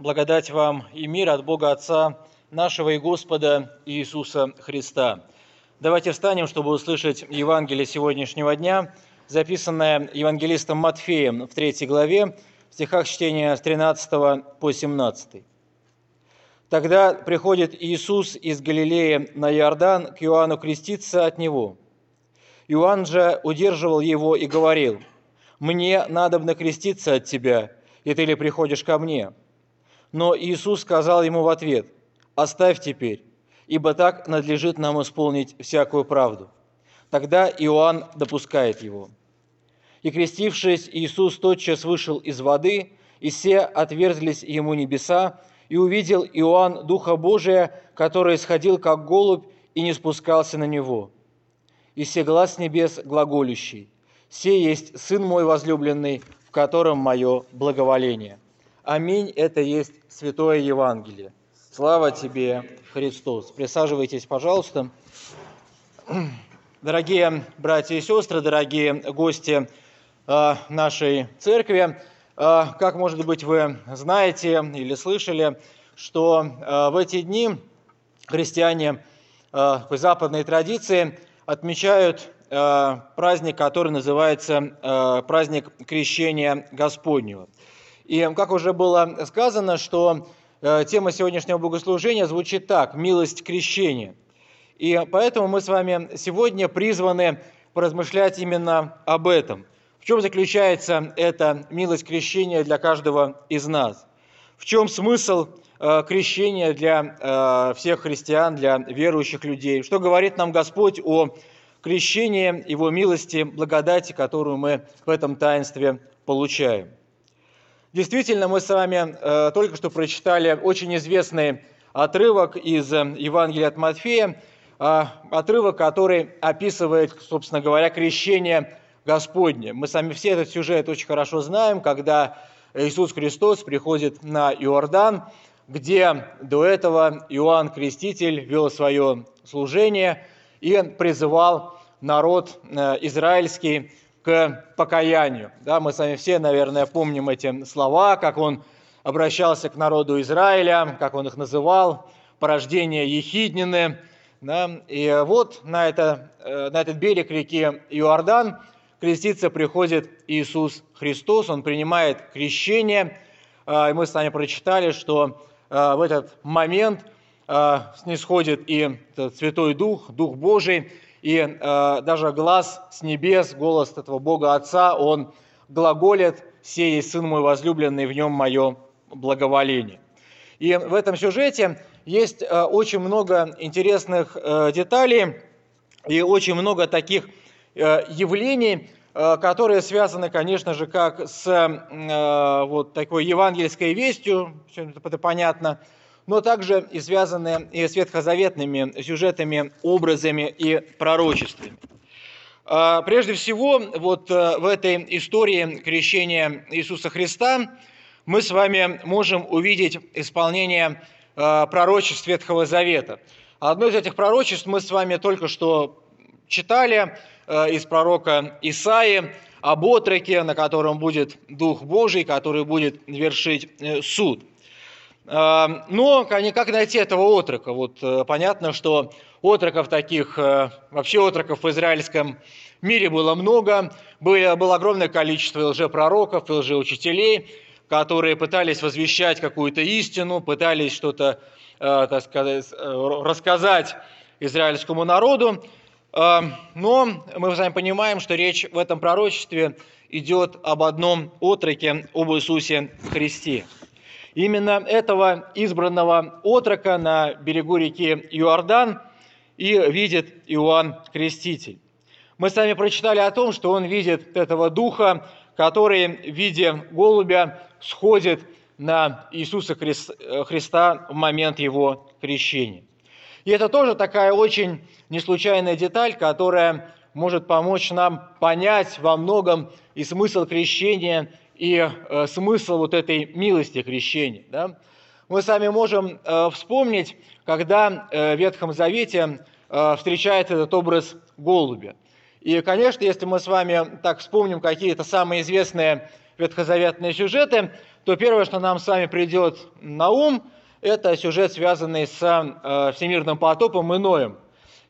благодать вам и мир от Бога Отца нашего и Господа Иисуса Христа. Давайте встанем, чтобы услышать Евангелие сегодняшнего дня, записанное евангелистом Матфеем в третьей главе, в стихах чтения с 13 по 17. Тогда приходит Иисус из Галилеи на Иордан к Иоанну креститься от него. Иоанн же удерживал его и говорил, «Мне надобно креститься от тебя, и ты ли приходишь ко мне?» Но Иисус сказал ему в ответ, «Оставь теперь, ибо так надлежит нам исполнить всякую правду». Тогда Иоанн допускает его. И крестившись, Иисус тотчас вышел из воды, и все отверзлись ему небеса, и увидел Иоанн Духа Божия, который сходил, как голубь, и не спускался на него. И все глаз небес глаголющий, «Се есть Сын мой возлюбленный, в котором мое благоволение». Аминь – это есть Святое Евангелие. Слава тебе, Христос. Присаживайтесь, пожалуйста. Дорогие братья и сестры, дорогие гости э, нашей церкви, э, как, может быть, вы знаете или слышали, что э, в эти дни христиане по западной традиции отмечают праздник, который называется праздник Крещения Господнего – и, как уже было сказано, что э, тема сегодняшнего богослужения звучит так – «Милость крещения». И поэтому мы с вами сегодня призваны поразмышлять именно об этом. В чем заключается эта милость крещения для каждого из нас? В чем смысл э, крещения для э, всех христиан, для верующих людей? Что говорит нам Господь о крещении, Его милости, благодати, которую мы в этом таинстве получаем? Действительно, мы с вами э, только что прочитали очень известный отрывок из э, Евангелия от Матфея, э, отрывок, который описывает, собственно говоря, крещение Господне. Мы сами все этот сюжет очень хорошо знаем, когда Иисус Христос приходит на Иордан, где до этого Иоанн Креститель вел свое служение и призывал народ э, израильский к покаянию. Да, мы с вами все, наверное, помним эти слова, как он обращался к народу Израиля, как он их называл, порождение Ехиднины. Да, и вот на, это, э, на этот берег реки Иордан креститься приходит Иисус Христос, он принимает крещение. А, и мы с вами прочитали, что э, в этот момент э, снисходит и Святой Дух, Дух Божий, и э, даже глаз с небес, голос этого Бога Отца, он глаголит «Сей Сын мой возлюбленный, в нем мое благоволение». И в этом сюжете есть э, очень много интересных э, деталей и очень много таких э, явлений, э, которые связаны, конечно же, как с э, вот такой евангельской вестью, все это понятно, но также и связанные и с ветхозаветными сюжетами, образами и пророчествами. А, прежде всего, вот э, в этой истории крещения Иисуса Христа мы с вами можем увидеть исполнение э, пророчеств Ветхого Завета. Одно из этих пророчеств мы с вами только что читали э, из пророка Исаии об отроке, на котором будет Дух Божий, который будет вершить суд. Эм, но как найти этого отрока? Вот э, понятно, что отроков таких, э, вообще отроков в израильском мире было много, было, было огромное количество лжепророков, лжеучителей, которые пытались возвещать какую-то истину, пытались что-то, э, так сказать, рассказать израильскому народу. Эм, но мы с вами понимаем, что речь в этом пророчестве идет об одном отроке, об Иисусе Христе. Именно этого избранного отрока на берегу реки Иордан и видит Иоанн Креститель. Мы с вами прочитали о том, что он видит этого духа, который в виде голубя сходит на Иисуса Христа в момент его крещения. И это тоже такая очень неслучайная деталь, которая может помочь нам понять во многом и смысл крещения, и э, смысл вот этой милости крещения. Да? Мы сами можем э, вспомнить, когда э, в Ветхом Завете э, встречается этот образ голубя. И, конечно, если мы с вами так вспомним какие-то самые известные ветхозаветные сюжеты, то первое, что нам с вами придет на ум, это сюжет, связанный с э, всемирным потопом и Ноем.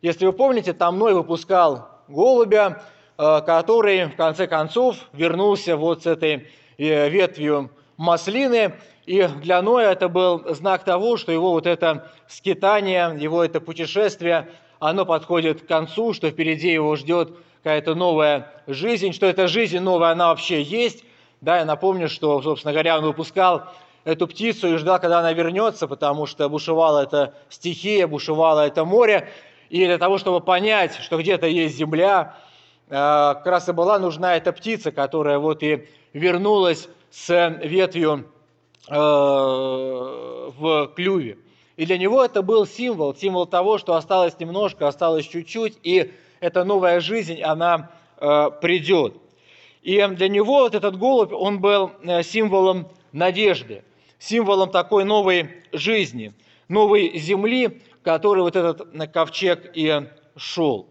Если вы помните, там Ной выпускал голубя, э, который в конце концов вернулся вот с этой ветвью маслины, и для Ноя это был знак того, что его вот это скитание, его это путешествие, оно подходит к концу, что впереди его ждет какая-то новая жизнь, что эта жизнь новая, она вообще есть. Да, я напомню, что, собственно говоря, он выпускал эту птицу и ждал, когда она вернется, потому что бушевала эта стихия, бушевало это море. И для того, чтобы понять, что где-то есть земля, э, как раз и была нужна эта птица, которая вот и вернулась с ветвью э, в клюве. И для него это был символ, символ того, что осталось немножко, осталось чуть-чуть, и эта новая жизнь, она э, придет. И для него вот этот голубь, он был э, символом надежды, символом такой новой жизни, новой земли, которой вот этот ковчег и шел.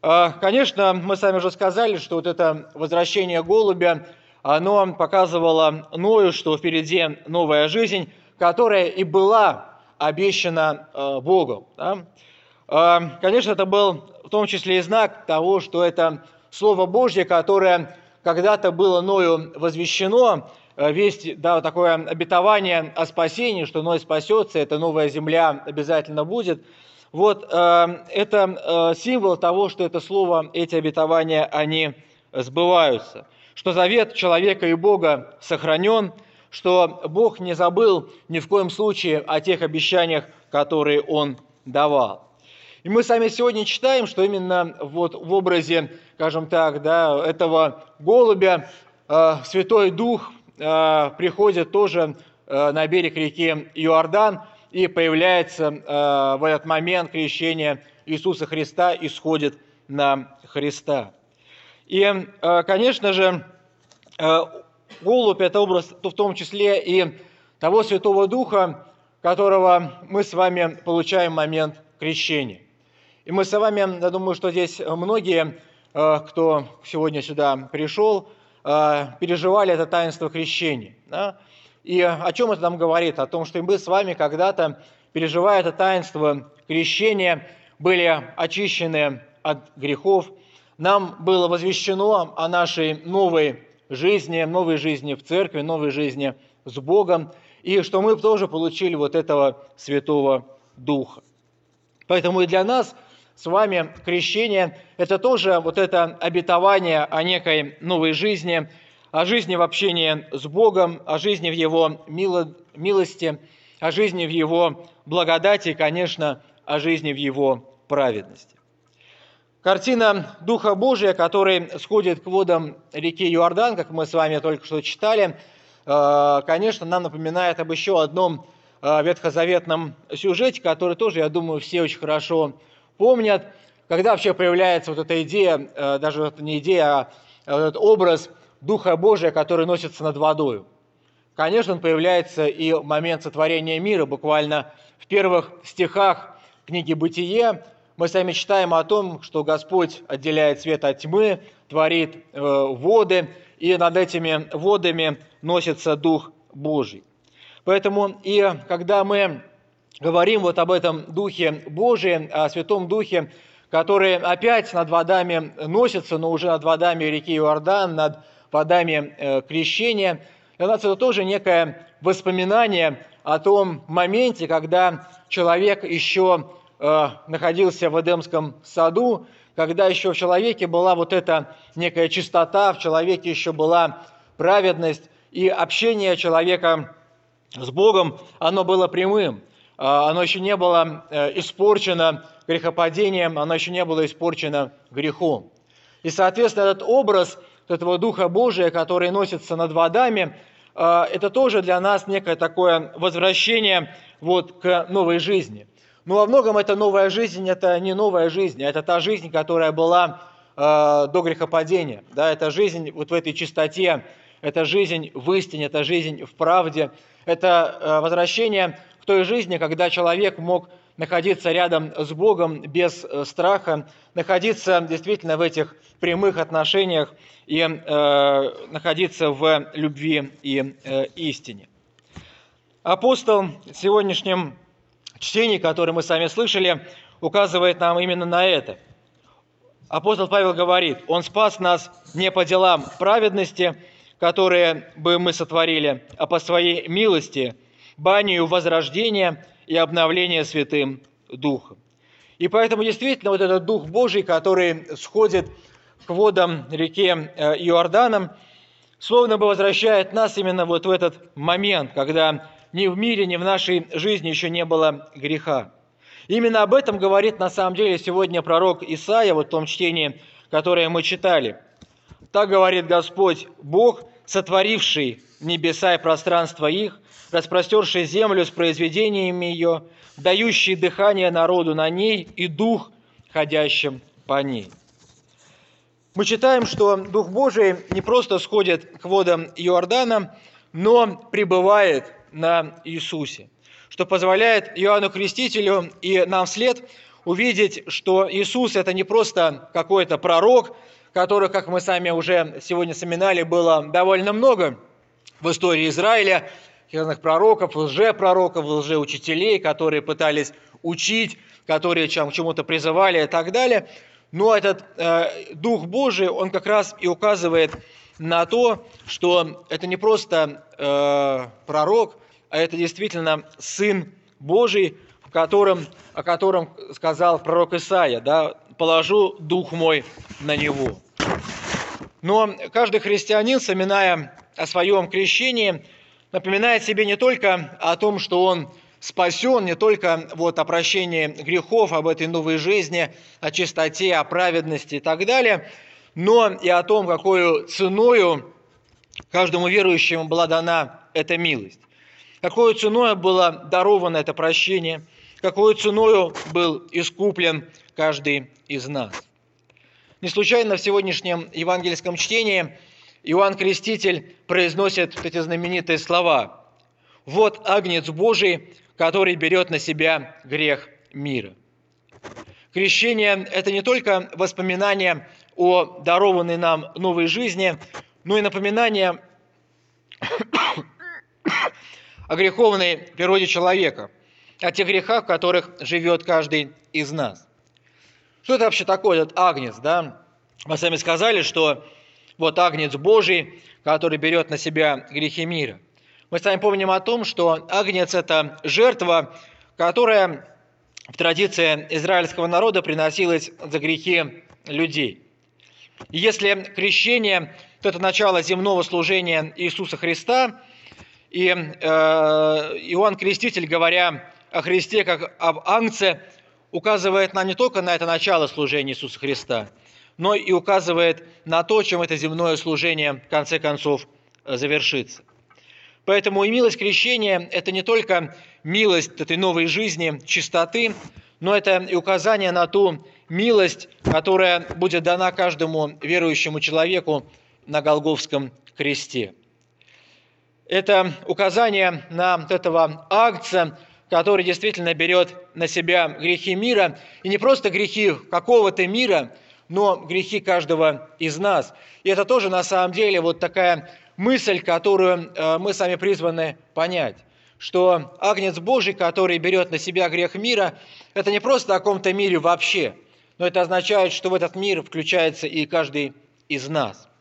Конечно, мы сами уже сказали, что вот это возвращение голубя, оно показывало Ною, что впереди новая жизнь, которая и была обещана э, Богом. Да? А, конечно, это был в том числе и знак того, что это Слово Божье, которое когда-то было Ною возвещено, э, весть, да, такое обетование о спасении, что Ной спасется, эта новая земля обязательно будет. Вот э, это символ того, что это слово, эти обетования, они сбываются. Что завет человека и Бога сохранен, что Бог не забыл ни в коем случае о тех обещаниях, которые Он давал. И мы сами сегодня читаем, что именно вот в образе, скажем так, да, этого голубя э, Святой Дух э, приходит тоже э, на берег реки Иордан и появляется э, в этот момент крещения Иисуса Христа, исходит на Христа. И, э, конечно же, э, голубь – это образ в том числе и того Святого Духа, которого мы с вами получаем в момент крещения. И мы с вами, я думаю, что здесь многие, э, кто сегодня сюда пришел, переживали это таинство крещения. Да? И о чем это нам говорит? О том, что мы с вами когда-то, переживая это таинство крещения, были очищены от грехов, нам было возвещено о нашей новой жизни, новой жизни в церкви, новой жизни с Богом, и что мы тоже получили вот этого Святого Духа. Поэтому и для нас с вами крещение – это тоже вот это обетование о некой новой жизни, о жизни в общении с Богом, о жизни в Его милости, о жизни в Его благодати и, конечно, о жизни в Его праведности. Картина Духа Божия, который сходит к водам реки Иордан, как мы с вами только что читали, э, конечно, нам напоминает об еще одном э, ветхозаветном сюжете, который тоже, я думаю, все очень хорошо помнят, когда вообще появляется вот эта идея, э, даже не идея, а этот образ Духа Божия, который носится над водой. Конечно, он появляется и в момент сотворения мира, буквально в первых стихах книги «Бытие», мы сами читаем о том, что Господь отделяет свет от тьмы, творит э, воды, и над этими водами носится Дух Божий. Поэтому и когда мы говорим вот об этом Духе Божием, о Святом Духе, который опять над водами носится, но уже над водами реки Иордан, над водами э, крещения. Для нас это тоже некое воспоминание о том моменте, когда человек еще э, находился в Эдемском саду, когда еще в человеке была вот эта некая чистота, в человеке еще была праведность, и общение человека с Богом, оно было прямым – а, оно еще не было э, испорчено грехопадением, оно еще не было испорчено грехом. И, соответственно, этот образ этого Духа Божия, который носится над водами, это тоже для нас некое такое возвращение вот к новой жизни. Но во многом эта новая жизнь – это не новая жизнь, а это та жизнь, которая была а, до грехопадения. Да, это жизнь вот в этой чистоте, это жизнь в истине, это жизнь в правде, это возвращение в той жизни, когда человек мог находиться рядом с Богом без э, страха, находиться действительно в этих прямых отношениях и э, находиться в любви и э, истине. Апостол в сегодняшнем чтении, которое мы сами слышали, указывает нам именно на это. Апостол Павел говорит, «Он спас нас не по делам праведности, которые бы мы сотворили, а по своей милости, банию возрождения и обновления Святым Духом». И поэтому действительно вот этот Дух Божий, который сходит к водам реки э, Иорданом, словно бы возвращает нас именно вот в этот момент, когда ни в мире, ни в нашей жизни еще не было греха. Именно об этом говорит на самом деле сегодня пророк Исаия, вот в том чтении, которое мы читали. Так говорит Господь, Бог, сотворивший небеса и пространство их, распростерший землю с произведениями ее, дающий дыхание народу на ней и дух, ходящим по ней. Мы читаем, что Дух Божий не просто сходит к водам Иордана, но пребывает на Иисусе что позволяет Иоанну Крестителю и нам вслед увидеть, что Иисус – это не просто какой-то пророк, которых, как мы сами уже сегодня вспоминали, было довольно много в истории Израиля, разных пророков, лжепророков, лжеучителей, которые пытались учить, которые чем, чему-то призывали и так далее. Но этот э, Дух Божий, он как раз и указывает на то, что это не просто э, пророк, а это действительно Сын Божий, в котором, о котором сказал пророк Исаия, да, «положу Дух мой на него». Но каждый христианин, вспоминая о своем крещении, напоминает себе не только о том, что он спасен, не только вот о прощении грехов, об этой новой жизни, о чистоте, о праведности и так далее, но и о том, какой ценою каждому верующему была дана эта милость какой ценой было даровано это прощение, какой ценой был искуплен каждый из нас. Не случайно в сегодняшнем евангельском чтении Иоанн Креститель произносит эти знаменитые слова «Вот Агнец Божий, который берет на себя грех мира». Крещение – это не только воспоминание о дарованной нам новой жизни, но и напоминание о греховной природе человека, о тех грехах, в которых живет каждый из нас. Что это вообще такое, этот агнец, да? Мы сами сказали, что вот агнец Божий, который берет на себя грехи мира. Мы с вами помним о том, что агнец – это жертва, которая в традиции израильского народа приносилась за грехи людей. Если крещение – то это начало земного служения Иисуса Христа – и э, Иоанн Креститель, говоря о Христе как об ангце, указывает нам не только на это начало служения Иисуса Христа, но и указывает на то, чем это земное служение в конце концов э, завершится. Поэтому и милость крещения – это не только милость этой новой жизни, чистоты, но это и указание на ту милость, которая будет дана каждому верующему человеку на Голговском кресте – это указание на вот этого акция, который действительно берет на себя грехи мира, и не просто грехи какого-то мира, но грехи каждого из нас. И это тоже на самом деле вот такая мысль, которую э, мы сами призваны понять, что Агнец Божий, который берет на себя грех мира, это не просто о каком-то мире вообще, но это означает, что в этот мир включается и каждый из нас –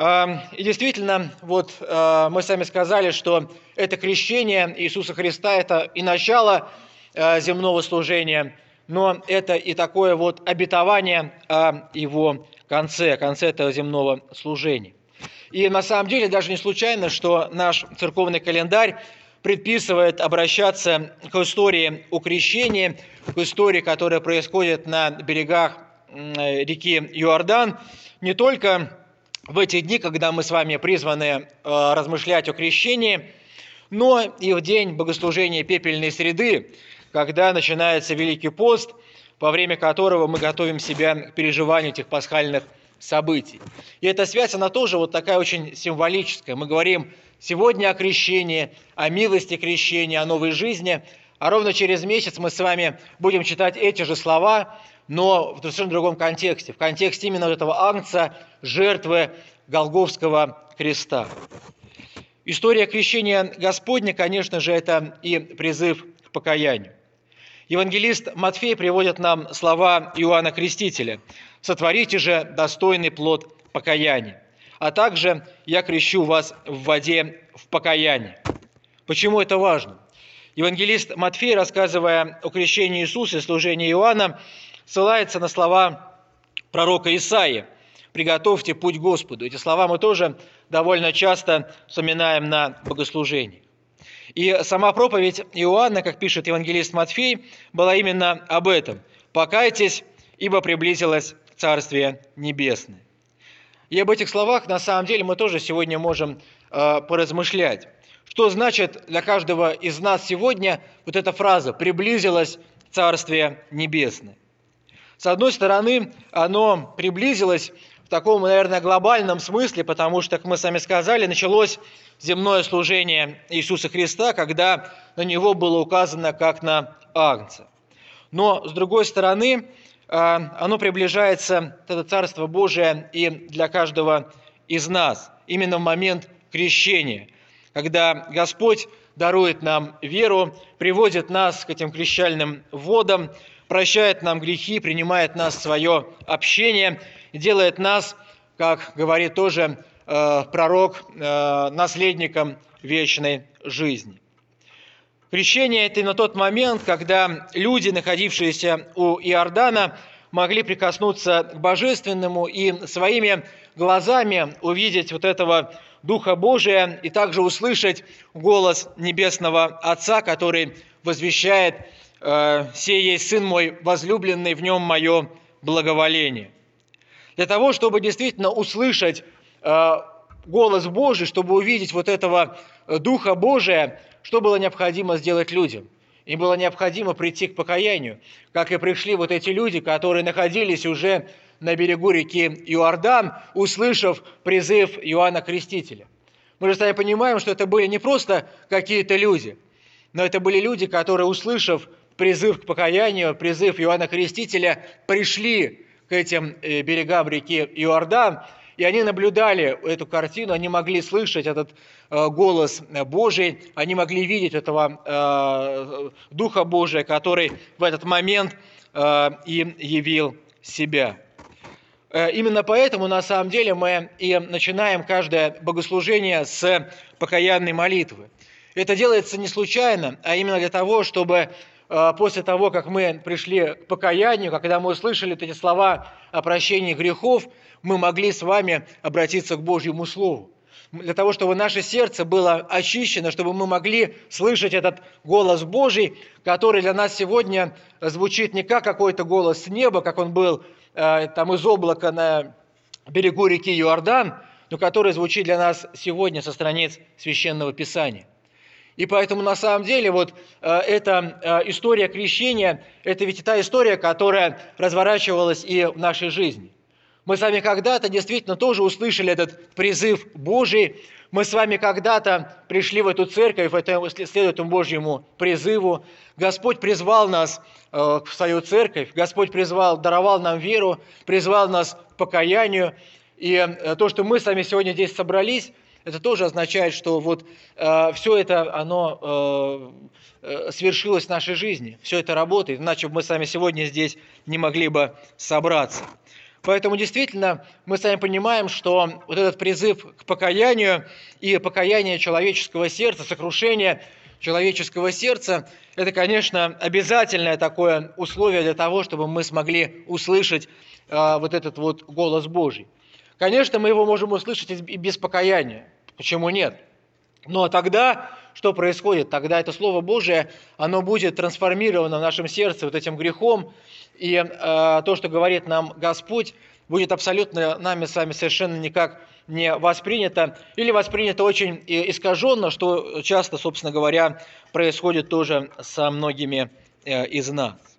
и действительно, вот э, мы сами сказали, что это крещение Иисуса Христа, это и начало э, земного служения, но это и такое вот обетование о его конце, конце этого земного служения. И на самом деле даже не случайно, что наш церковный календарь предписывает обращаться к истории о крещении, к истории, которая происходит на берегах реки Иордан, не только в эти дни, когда мы с вами призваны э, размышлять о крещении, но и в день богослужения пепельной среды, когда начинается Великий пост, во время которого мы готовим себя к переживанию этих пасхальных событий. И эта связь, она тоже вот такая очень символическая. Мы говорим сегодня о крещении, о милости крещения, о новой жизни, А ровно через месяц мы с вами будем читать эти же слова, но в совершенно другом контексте, в контексте именно этого агнца, жертвы Голговского креста. История крещения Господня, конечно же, это и призыв к покаянию. Евангелист Матфей приводит нам слова Иоанна Крестителя. «Сотворите же достойный плод покаяния, а также я крещу вас в воде в покаянии». Почему это важно? Евангелист Матфей, рассказывая о крещении Иисуса и служении Иоанна, ссылается на слова пророка Исаии – «Приготовьте путь Господу». Эти слова мы тоже довольно часто вспоминаем на богослужении. И сама проповедь Иоанна, как пишет евангелист Матфей, была именно об этом. «Покайтесь, ибо приблизилось Царствие Небесное». И об этих словах, на самом деле, мы тоже сегодня можем э, поразмышлять. Что значит для каждого из нас сегодня вот эта фраза «приблизилось Царствие Небесное»? С одной стороны, оно приблизилось таком, наверное, глобальном смысле, потому что, как мы сами сказали, началось земное служение Иисуса Христа, когда на него было указано как на агнца. Но, с другой стороны, а, оно приближается, это Царство Божие, и для каждого из нас, именно в момент крещения, когда Господь дарует нам веру, приводит нас к этим крещальным водам, прощает нам грехи, принимает нас в свое общение – делает нас, как говорит тоже э, пророк, э, наследником вечной жизни. Крещение – это на тот момент, когда люди, находившиеся у Иордана, могли прикоснуться к Божественному и своими глазами увидеть вот этого Духа Божия и также услышать голос Небесного Отца, который возвещает «Сей есть Сын мой возлюбленный, в нем мое благоволение». Для того, чтобы действительно услышать э, голос Божий, чтобы увидеть вот этого э, Духа Божия, что было необходимо сделать людям? Им было необходимо прийти к покаянию, как и пришли вот эти люди, которые находились уже на берегу реки Иордан, услышав призыв Иоанна Крестителя. Мы же сами понимаем, что это были не просто какие-то люди, но это были люди, которые, услышав призыв к покаянию, призыв Иоанна Крестителя, пришли к этим э, берегам реки Иордан, и они наблюдали эту картину, они могли слышать этот э, голос Божий, они могли видеть этого э, Духа Божия, который в этот момент им явил себя. Именно поэтому, на самом деле, мы и начинаем каждое богослужение с покаянной молитвы. Это делается не случайно, а именно для того, чтобы Э, после того, как мы пришли к покаянию, когда мы услышали эти слова о прощении грехов, мы могли с вами обратиться к Божьему Слову. Для того, чтобы наше сердце было очищено, чтобы мы могли слышать этот голос Божий, который для нас сегодня звучит не как какой-то голос с неба, как он был э, там из облака на берегу реки Иордан, но который звучит для нас сегодня со страниц Священного Писания. И поэтому на самом деле вот э, эта э, история крещения, это ведь та история, которая разворачивалась и в нашей жизни. Мы с вами когда-то действительно тоже услышали этот призыв Божий. Мы с вами когда-то пришли в эту церковь, это следует этому Божьему призыву. Господь призвал нас э, в свою церковь, Господь призвал, даровал нам веру, призвал нас к покаянию. И то, что мы с вами сегодня здесь собрались – это тоже означает, что вот э, все это, оно э, э, свершилось в нашей жизни, все это работает, иначе бы мы сами сегодня здесь не могли бы собраться. Поэтому действительно мы сами понимаем, что вот этот призыв к покаянию и покаяние человеческого сердца, сокрушение человеческого сердца, это, конечно, обязательное такое условие для того, чтобы мы смогли услышать э, вот этот вот голос Божий. Конечно, мы его можем услышать и без покаяния. Почему нет? Но тогда что происходит? Тогда это Слово Божие, оно будет трансформировано в нашем сердце вот этим грехом, и э, то, что говорит нам Господь, будет абсолютно нами с вами совершенно никак не воспринято, или воспринято очень искаженно, что часто, собственно говоря, происходит тоже со многими э, из нас.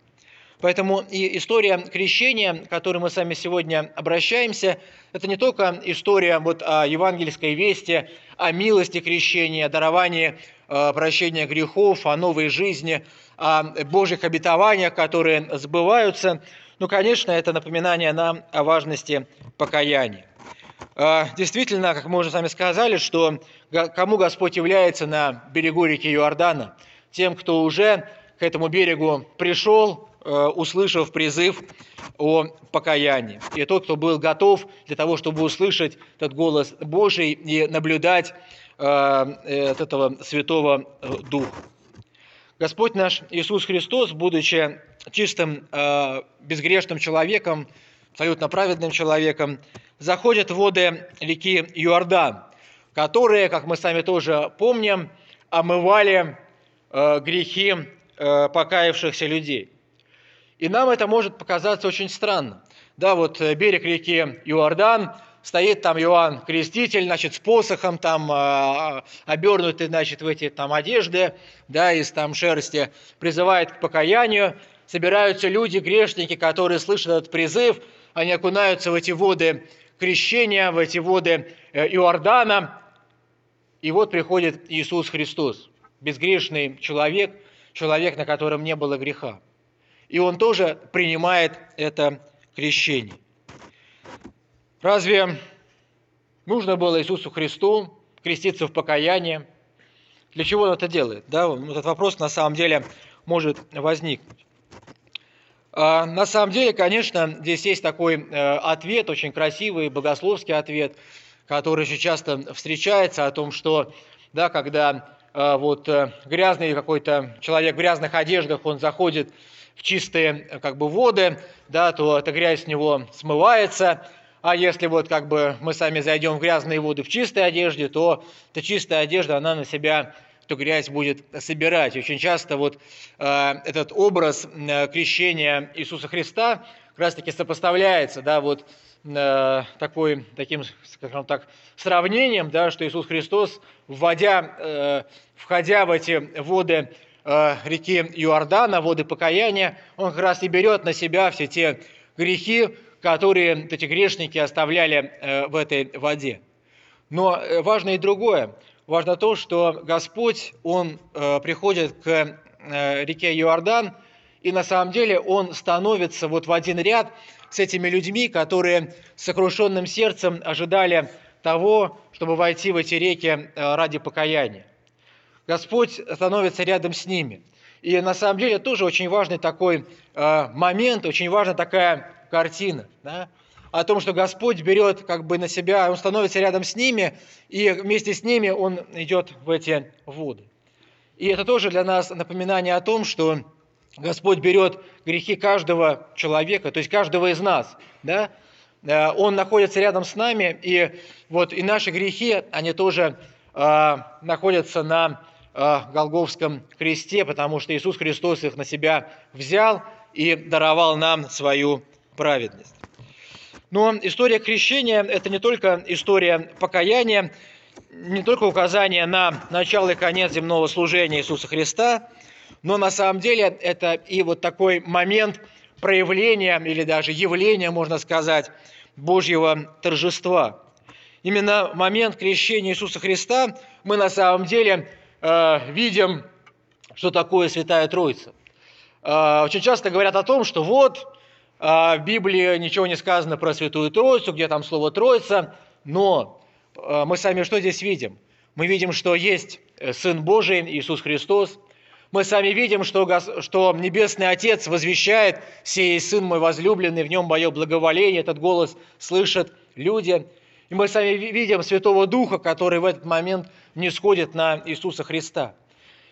Поэтому и история крещения, к которой мы сами сегодня обращаемся, это не только история вот о евангельской вести, о милости крещения, о даровании э, прощения грехов, о новой жизни, о Божьих обетованиях, которые сбываются. Ну, конечно, это напоминание нам о важности покаяния. Э, действительно, как мы уже сами сказали, что кому Господь является на берегу реки Иордана? Тем, кто уже к этому берегу пришел, услышав призыв о покаянии. И тот, кто был готов для того, чтобы услышать этот голос Божий и наблюдать э, от этого Святого э, Духа. Господь наш Иисус Христос, будучи чистым, э, безгрешным человеком, абсолютно праведным человеком, заходит в воды реки Иордан, которые, как мы сами тоже помним, омывали грехи покаявшихся людей. И нам это может показаться очень странно. Да, вот э, берег реки Иордан, стоит там Иоанн Креститель, значит, с посохом там э, обернутый, значит, в эти там одежды, да, из там шерсти, призывает к покаянию. Собираются люди, грешники, которые слышат этот призыв, они окунаются в эти воды крещения, в эти воды э, Иордана. И вот приходит Иисус Христос, безгрешный человек, человек, на котором не было греха и он тоже принимает это крещение. Разве нужно было Иисусу Христу креститься в покаянии? Для чего он это делает? Да, этот вопрос на самом деле может возникнуть. А на самом деле, конечно, здесь есть такой э, ответ, очень красивый богословский ответ, который очень часто встречается о том, что да, когда э, вот э, грязный какой-то человек в грязных одеждах, он заходит чистые как бы воды, да, то эта грязь с него смывается, а если вот как бы мы сами зайдем в грязные воды в чистой одежде, то эта чистая одежда, она на себя эту грязь будет собирать. Очень часто вот э, этот образ э, крещения Иисуса Христа как раз-таки сопоставляется, да, вот э, такой, таким, скажем так, сравнением, да, что Иисус Христос, вводя, э, входя в эти воды Э, реки Иордана, воды покаяния, он как раз и берет на себя все те грехи, которые эти грешники оставляли э, в этой воде. Но э, важно и другое. Важно то, что Господь, Он приходит к реке Иордан, и на самом деле Он становится вот в один ряд с этими людьми, которые с сокрушенным сердцем ожидали того, чтобы войти в эти реки ради покаяния. Господь становится рядом с ними. И на самом деле тоже очень важный такой э, момент, очень важная такая картина, да, о том, что Господь берет как бы на себя, Он становится рядом с ними, и вместе с ними Он идет в эти воды. И это тоже для нас напоминание о том, что Господь берет грехи каждого человека, то есть каждого из нас, да, э, Он находится рядом с нами, и вот и наши грехи, они тоже э, находятся на Голговском кресте, потому что Иисус Христос их на себя взял и даровал нам свою праведность. Но история крещения – это не только история покаяния, не только указание на начало и конец земного служения Иисуса Христа, но на самом деле это и вот такой момент проявления или даже явления, можно сказать, Божьего торжества. Именно момент крещения Иисуса Христа мы на самом деле – Э, видим, что такое Святая Троица. Э, очень часто говорят о том, что вот э, в Библии ничего не сказано про Святую Троицу, где там слово Троица, но мы сами что здесь видим? Мы видим, что есть Сын Божий, Иисус Христос. Мы сами видим, что, что Небесный Отец возвещает «Сей Сын мой возлюбленный, в нем мое благоволение». Этот голос слышат люди – и мы сами видим Святого Духа, который в этот момент не сходит на Иисуса Христа.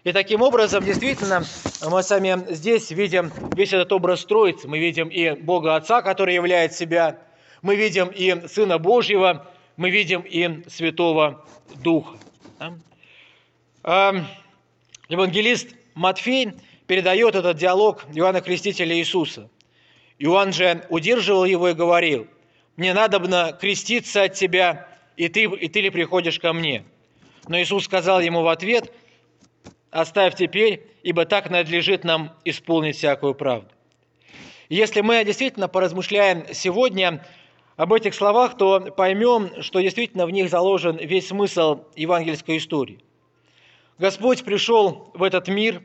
И таким образом, действительно, мы сами здесь видим весь этот образ Троицы. Мы видим и Бога Отца, который являет себя, мы видим и Сына Божьего, мы видим и Святого Духа. Евангелист Матфей передает этот диалог Иоанна Крестителя Иисуса. Иоанн же удерживал его и говорил – мне надобно креститься от тебя, и ты, и ты ли приходишь ко мне? Но Иисус сказал ему в ответ, оставь теперь, ибо так надлежит нам исполнить всякую правду. Если мы действительно поразмышляем сегодня об этих словах, то поймем, что действительно в них заложен весь смысл евангельской истории. Господь пришел в этот мир,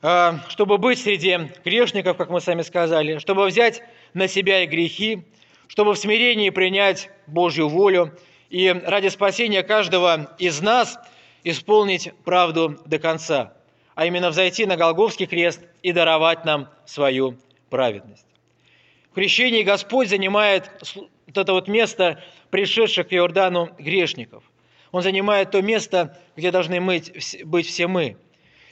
а, чтобы быть среди грешников, как мы сами сказали, чтобы взять на себя и грехи, чтобы в смирении принять Божью волю и ради спасения каждого из нас исполнить правду до конца, а именно взойти на Голговский крест и даровать нам свою праведность. В крещении Господь занимает вот это вот место пришедших к Иордану грешников. Он занимает то место, где должны быть все мы.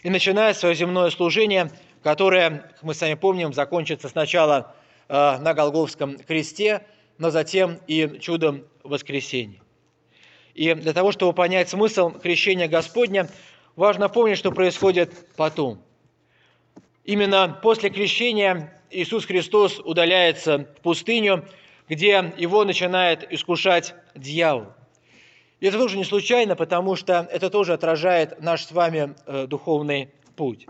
И начинает свое земное служение, которое, как мы сами помним, закончится сначала на Голговском кресте, но затем и чудом воскресения. И для того, чтобы понять смысл крещения Господня, важно помнить, что происходит потом. Именно после крещения Иисус Христос удаляется в пустыню, где его начинает искушать дьявол. И это тоже не случайно, потому что это тоже отражает наш с вами э, духовный путь.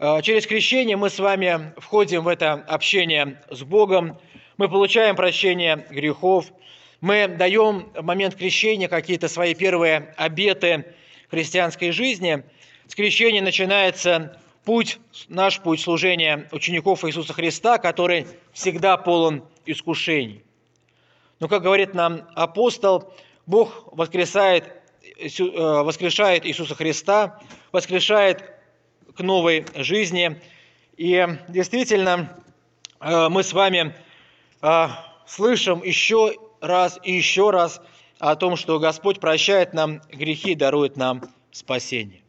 Э, через крещение мы с вами входим в это общение с Богом, мы получаем прощение грехов, мы даем в момент крещения какие-то свои первые обеты христианской жизни. С крещения начинается путь, наш путь служения учеников Иисуса Христа, который всегда полон искушений. Но, как говорит нам апостол, Бог воскресает, э, воскрешает Иисуса Христа, воскрешает к новой жизни. И действительно, э, мы с вами э, слышим еще раз и еще раз о том, что Господь прощает нам грехи, дарует нам спасение.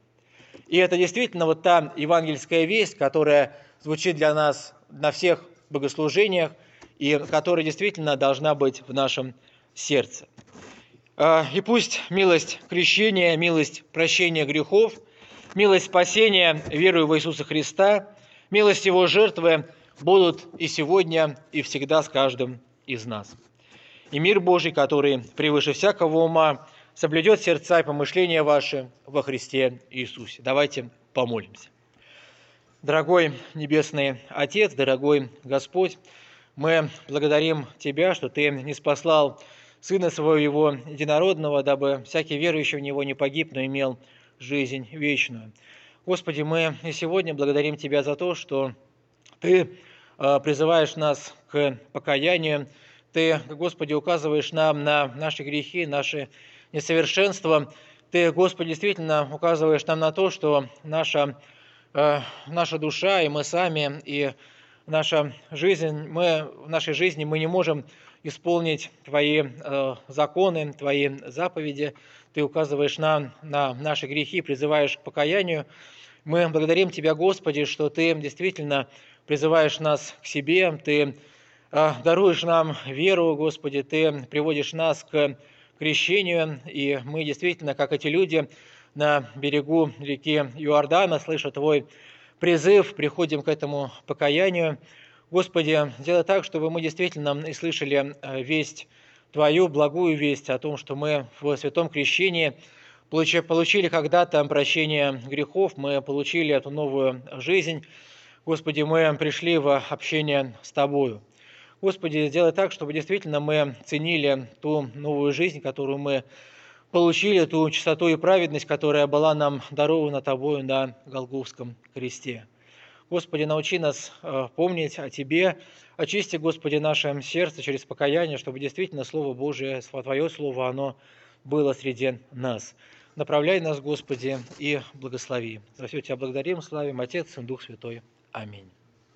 И это действительно вот та евангельская весть, которая звучит для нас на всех богослужениях и которая действительно должна быть в нашем сердце. А, и пусть милость крещения, милость прощения грехов, милость спасения верою в Иисуса Христа, милость Его жертвы будут и сегодня, и всегда с каждым из нас и мир Божий, который превыше всякого ума, соблюдет сердца и помышления ваши во Христе Иисусе. Давайте помолимся. Дорогой Небесный Отец, дорогой Господь, мы благодарим Тебя, что Ты не спаслал Сына Своего Единородного, дабы всякий верующий в Него не погиб, но имел жизнь вечную. Господи, мы и сегодня благодарим Тебя за то, что Ты а, призываешь нас к покаянию, ты, Господи, указываешь нам на наши грехи, наши несовершенства. Ты, Господи, действительно указываешь нам на то, что наша, э, наша душа и мы сами, и наша жизнь, мы, в нашей жизни мы не можем исполнить Твои э, законы, Твои заповеди. Ты указываешь нам на наши грехи, призываешь к покаянию. Мы благодарим Тебя, Господи, что Ты действительно призываешь нас к себе, Ты а, даруешь нам веру, Господи, Ты приводишь нас к крещению, и мы действительно, как эти люди на берегу реки Иордана, слыша Твой призыв, приходим к этому покаянию. Господи, сделай так, чтобы мы действительно и слышали э, весть Твою, благую весть о том, что мы в святом крещении получили когда-то прощение грехов, мы получили эту новую жизнь. Господи, мы пришли в общение с Тобою. Господи, сделай так, чтобы действительно мы ценили ту новую жизнь, которую мы получили, ту чистоту и праведность, которая была нам дарована Тобою на Голгофском кресте. Господи, научи нас э, помнить о Тебе, очисти, Господи, наше сердце через покаяние, чтобы действительно Слово Божие, Твое Слово, оно было среди нас. Направляй нас, Господи, и благослови. За все Тебя благодарим, славим, Отец и Дух Святой. Аминь.